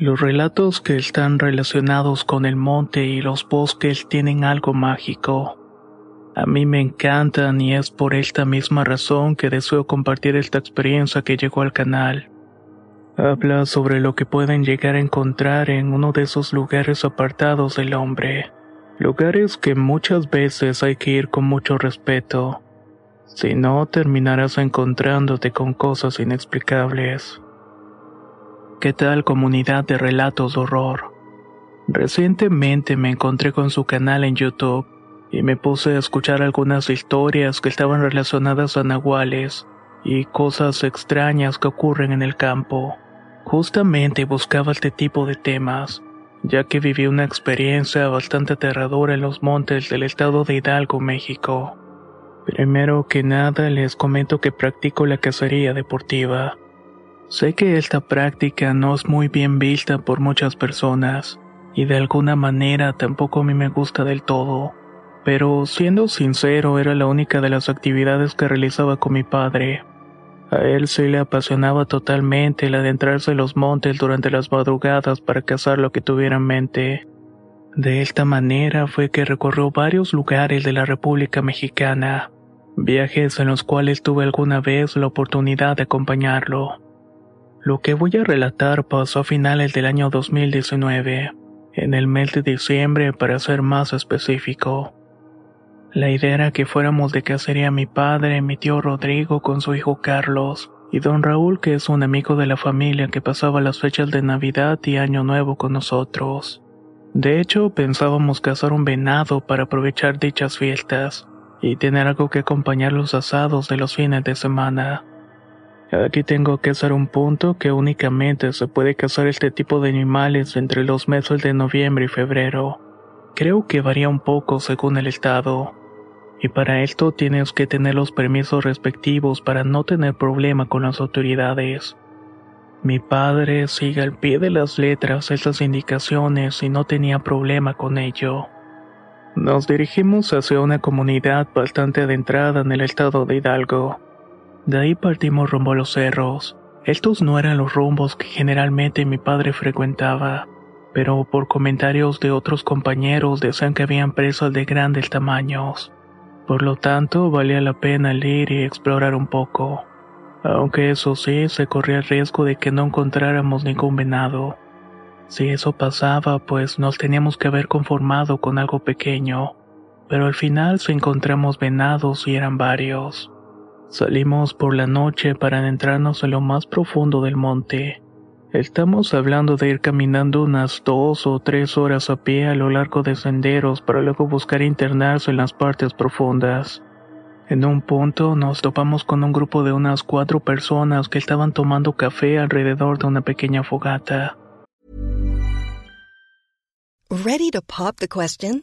Los relatos que están relacionados con el monte y los bosques tienen algo mágico. A mí me encantan y es por esta misma razón que deseo compartir esta experiencia que llegó al canal. Habla sobre lo que pueden llegar a encontrar en uno de esos lugares apartados del hombre. Lugares que muchas veces hay que ir con mucho respeto. Si no, terminarás encontrándote con cosas inexplicables. ¿Qué tal comunidad de relatos de horror? Recientemente me encontré con su canal en YouTube y me puse a escuchar algunas historias que estaban relacionadas a nahuales y cosas extrañas que ocurren en el campo. Justamente buscaba este tipo de temas, ya que viví una experiencia bastante aterradora en los montes del estado de Hidalgo, México. Primero que nada les comento que practico la cacería deportiva. Sé que esta práctica no es muy bien vista por muchas personas, y de alguna manera tampoco a mí me gusta del todo, pero siendo sincero era la única de las actividades que realizaba con mi padre. A él sí le apasionaba totalmente el adentrarse en los montes durante las madrugadas para cazar lo que tuviera en mente. De esta manera fue que recorrió varios lugares de la República Mexicana, viajes en los cuales tuve alguna vez la oportunidad de acompañarlo. Lo que voy a relatar pasó a finales del año 2019, en el mes de diciembre para ser más específico. La idea era que fuéramos de cacería mi padre, mi tío Rodrigo con su hijo Carlos, y don Raúl que es un amigo de la familia que pasaba las fechas de Navidad y Año Nuevo con nosotros. De hecho, pensábamos cazar un venado para aprovechar dichas fiestas, y tener algo que acompañar los asados de los fines de semana. Aquí tengo que hacer un punto que únicamente se puede cazar este tipo de animales entre los meses de noviembre y febrero. Creo que varía un poco según el estado. Y para esto tienes que tener los permisos respectivos para no tener problema con las autoridades. Mi padre sigue al pie de las letras esas indicaciones y no tenía problema con ello. Nos dirigimos hacia una comunidad bastante adentrada en el estado de Hidalgo de ahí partimos rumbo a los cerros. Estos no eran los rumbos que generalmente mi padre frecuentaba, pero por comentarios de otros compañeros decían que habían presas de grandes tamaños. Por lo tanto, valía la pena ir y explorar un poco. Aunque eso sí, se corría el riesgo de que no encontráramos ningún venado. Si eso pasaba, pues nos teníamos que haber conformado con algo pequeño, pero al final se encontramos venados y eran varios. Salimos por la noche para adentrarnos en lo más profundo del monte. Estamos hablando de ir caminando unas dos o tres horas a pie a lo largo de senderos para luego buscar internarse en las partes profundas. En un punto nos topamos con un grupo de unas cuatro personas que estaban tomando café alrededor de una pequeña fogata. Ready to pop the question?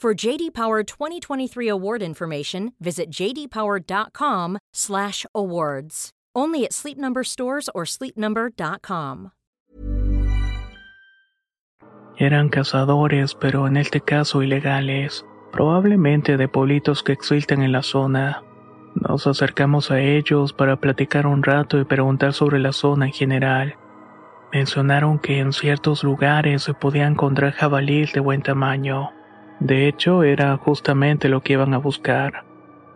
For JD Power 2023 award information, visit jdpower.com/awards. Only at Sleep Number stores or sleepnumber.com. Eran cazadores, pero en este caso ilegales, probablemente de pueblitos que existen en la zona. Nos acercamos a ellos para platicar un rato y preguntar sobre la zona en general. Mencionaron que en ciertos lugares se podían encontrar jabalíes de buen tamaño de hecho, era justamente lo que iban a buscar.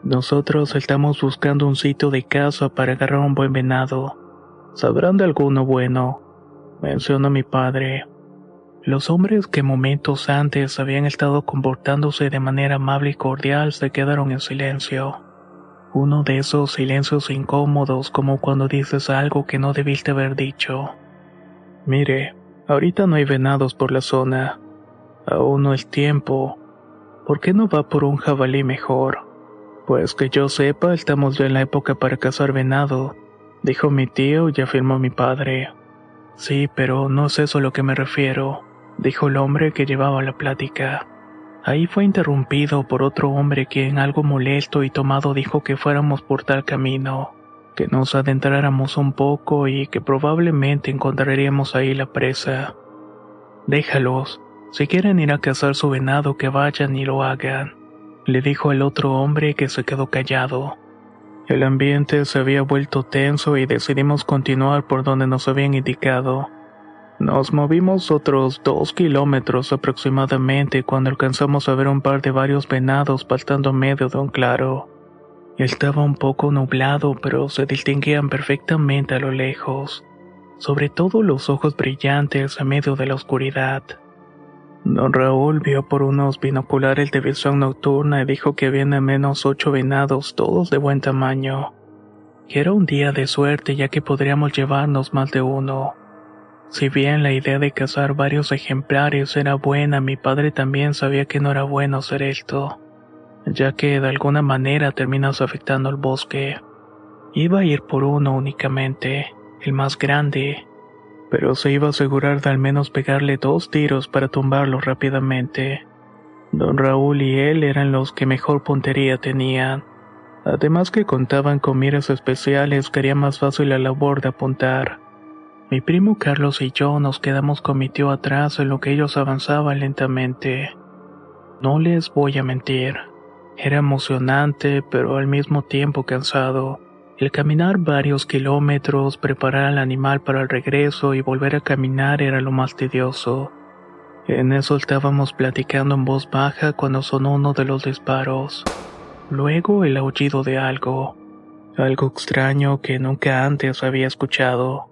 Nosotros estamos buscando un sitio de caza para agarrar un buen venado. ¿Sabrán de alguno bueno? Mencionó mi padre. Los hombres que momentos antes habían estado comportándose de manera amable y cordial se quedaron en silencio. Uno de esos silencios incómodos como cuando dices algo que no debiste haber dicho. Mire, ahorita no hay venados por la zona, Aún no es tiempo. ¿Por qué no va por un jabalí mejor? Pues que yo sepa, estamos en la época para cazar venado, dijo mi tío y afirmó mi padre. Sí, pero no es eso a lo que me refiero, dijo el hombre que llevaba la plática. Ahí fue interrumpido por otro hombre quien algo molesto y tomado dijo que fuéramos por tal camino, que nos adentráramos un poco y que probablemente encontraríamos ahí la presa. Déjalos, si quieren ir a cazar su venado, que vayan y lo hagan, le dijo el otro hombre que se quedó callado. El ambiente se había vuelto tenso y decidimos continuar por donde nos habían indicado. Nos movimos otros dos kilómetros aproximadamente cuando alcanzamos a ver un par de varios venados faltando medio de un claro. Estaba un poco nublado, pero se distinguían perfectamente a lo lejos, sobre todo los ojos brillantes a medio de la oscuridad. Don Raúl vio por unos binoculares de visión nocturna y dijo que habían al menos ocho venados, todos de buen tamaño. Que era un día de suerte ya que podríamos llevarnos más de uno. Si bien la idea de cazar varios ejemplares era buena, mi padre también sabía que no era bueno hacer esto, ya que de alguna manera terminas afectando al bosque. Iba a ir por uno únicamente, el más grande, pero se iba a asegurar de al menos pegarle dos tiros para tumbarlo rápidamente. Don Raúl y él eran los que mejor puntería tenían. Además que contaban con miras especiales que haría más fácil la labor de apuntar. Mi primo Carlos y yo nos quedamos con mi tío atrás en lo que ellos avanzaban lentamente. No les voy a mentir, era emocionante pero al mismo tiempo cansado. El caminar varios kilómetros, preparar al animal para el regreso y volver a caminar era lo más tedioso. En eso estábamos platicando en voz baja cuando sonó uno de los disparos. Luego el aullido de algo. Algo extraño que nunca antes había escuchado.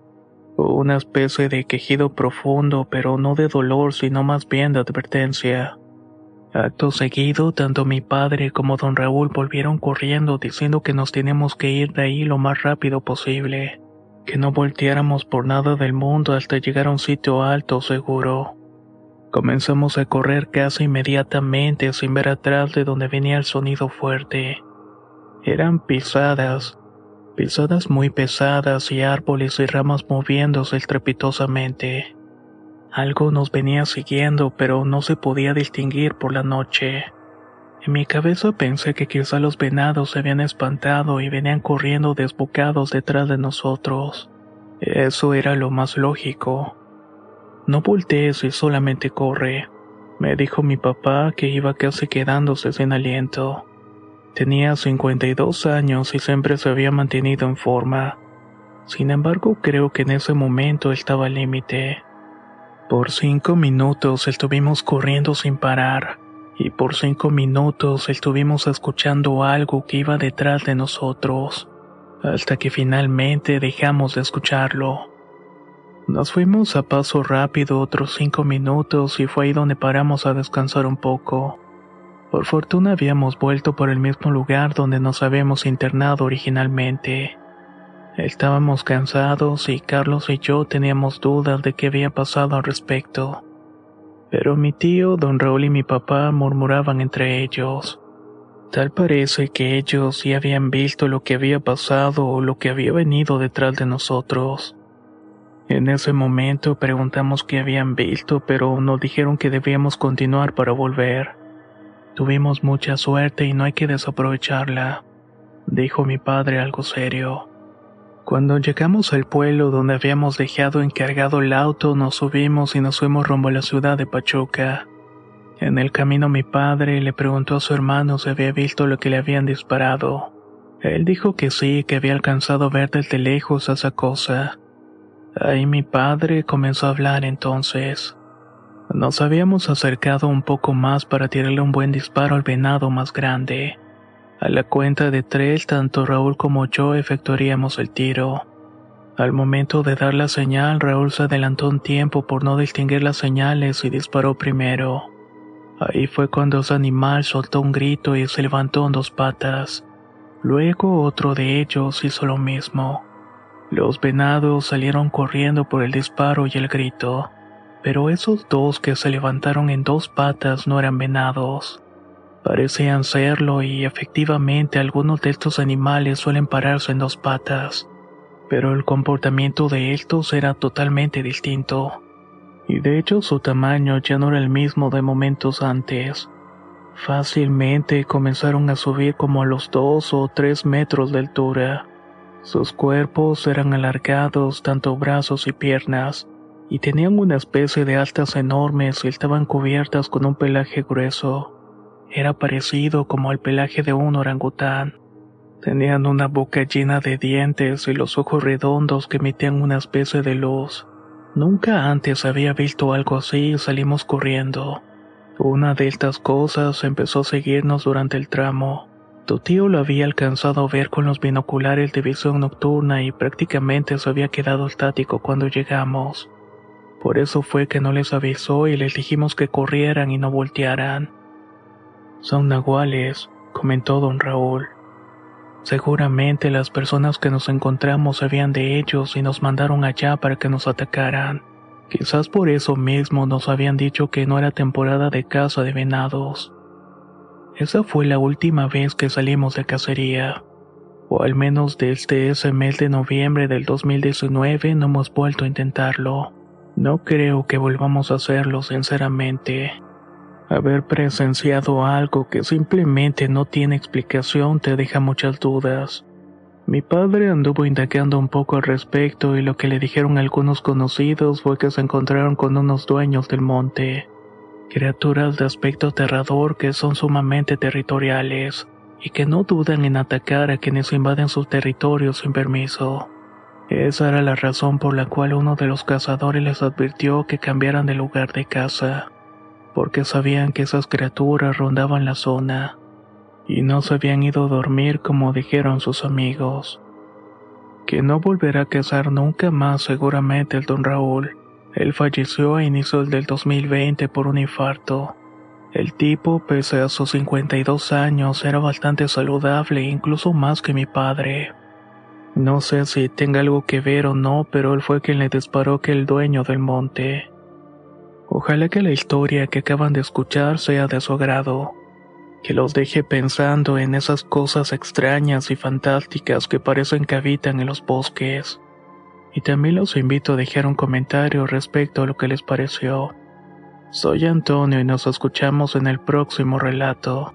Una especie de quejido profundo, pero no de dolor, sino más bien de advertencia. Acto seguido, tanto mi padre como don Raúl volvieron corriendo diciendo que nos tenemos que ir de ahí lo más rápido posible, que no volteáramos por nada del mundo hasta llegar a un sitio alto seguro. Comenzamos a correr casi inmediatamente sin ver atrás de donde venía el sonido fuerte. Eran pisadas, pisadas muy pesadas y árboles y ramas moviéndose estrepitosamente. Algo nos venía siguiendo, pero no se podía distinguir por la noche. En mi cabeza pensé que quizá los venados se habían espantado y venían corriendo desbocados detrás de nosotros. Eso era lo más lógico. No voltees y solamente corre, me dijo mi papá que iba casi quedándose sin aliento. Tenía 52 años y siempre se había mantenido en forma. Sin embargo, creo que en ese momento estaba al límite. Por cinco minutos estuvimos corriendo sin parar, y por cinco minutos estuvimos escuchando algo que iba detrás de nosotros, hasta que finalmente dejamos de escucharlo. Nos fuimos a paso rápido otros cinco minutos y fue ahí donde paramos a descansar un poco. Por fortuna habíamos vuelto por el mismo lugar donde nos habíamos internado originalmente. Estábamos cansados y Carlos y yo teníamos dudas de qué había pasado al respecto. Pero mi tío, don Raúl y mi papá murmuraban entre ellos. Tal parece que ellos ya habían visto lo que había pasado o lo que había venido detrás de nosotros. En ese momento preguntamos qué habían visto, pero nos dijeron que debíamos continuar para volver. Tuvimos mucha suerte y no hay que desaprovecharla, dijo mi padre algo serio. Cuando llegamos al pueblo donde habíamos dejado encargado el auto, nos subimos y nos fuimos rumbo a la ciudad de Pachuca. En el camino mi padre le preguntó a su hermano si había visto lo que le habían disparado. Él dijo que sí, que había alcanzado ver desde lejos esa cosa. Ahí mi padre comenzó a hablar entonces. Nos habíamos acercado un poco más para tirarle un buen disparo al venado más grande. A la cuenta de tres, tanto Raúl como yo efectuaríamos el tiro. Al momento de dar la señal, Raúl se adelantó un tiempo por no distinguir las señales y disparó primero. Ahí fue cuando ese animal soltó un grito y se levantó en dos patas. Luego otro de ellos hizo lo mismo. Los venados salieron corriendo por el disparo y el grito, pero esos dos que se levantaron en dos patas no eran venados. Parecían serlo y efectivamente algunos de estos animales suelen pararse en dos patas, pero el comportamiento de estos era totalmente distinto. Y de hecho su tamaño ya no era el mismo de momentos antes. Fácilmente comenzaron a subir como a los dos o tres metros de altura. Sus cuerpos eran alargados, tanto brazos y piernas, y tenían una especie de altas enormes y estaban cubiertas con un pelaje grueso. Era parecido como al pelaje de un orangután. Tenían una boca llena de dientes y los ojos redondos que emitían una especie de luz. Nunca antes había visto algo así y salimos corriendo. Una de estas cosas empezó a seguirnos durante el tramo. Tu tío lo había alcanzado a ver con los binoculares de visión nocturna y prácticamente se había quedado estático cuando llegamos. Por eso fue que no les avisó y les dijimos que corrieran y no voltearan. Son nahuales, comentó don Raúl. Seguramente las personas que nos encontramos sabían de ellos y nos mandaron allá para que nos atacaran. Quizás por eso mismo nos habían dicho que no era temporada de caza de venados. Esa fue la última vez que salimos de cacería, o al menos desde ese mes de noviembre del 2019 no hemos vuelto a intentarlo. No creo que volvamos a hacerlo sinceramente. Haber presenciado algo que simplemente no tiene explicación te deja muchas dudas. Mi padre anduvo indagando un poco al respecto y lo que le dijeron algunos conocidos fue que se encontraron con unos dueños del monte, criaturas de aspecto aterrador que son sumamente territoriales y que no dudan en atacar a quienes invaden sus territorios sin permiso. Esa era la razón por la cual uno de los cazadores les advirtió que cambiaran de lugar de caza porque sabían que esas criaturas rondaban la zona y no se habían ido a dormir como dijeron sus amigos. Que no volverá a cazar nunca más seguramente el don Raúl. Él falleció a inicios del 2020 por un infarto. El tipo, pese a sus 52 años, era bastante saludable, incluso más que mi padre. No sé si tenga algo que ver o no, pero él fue quien le disparó que el dueño del monte. Ojalá que la historia que acaban de escuchar sea de su agrado, que los deje pensando en esas cosas extrañas y fantásticas que parecen que habitan en los bosques. Y también los invito a dejar un comentario respecto a lo que les pareció. Soy Antonio y nos escuchamos en el próximo relato.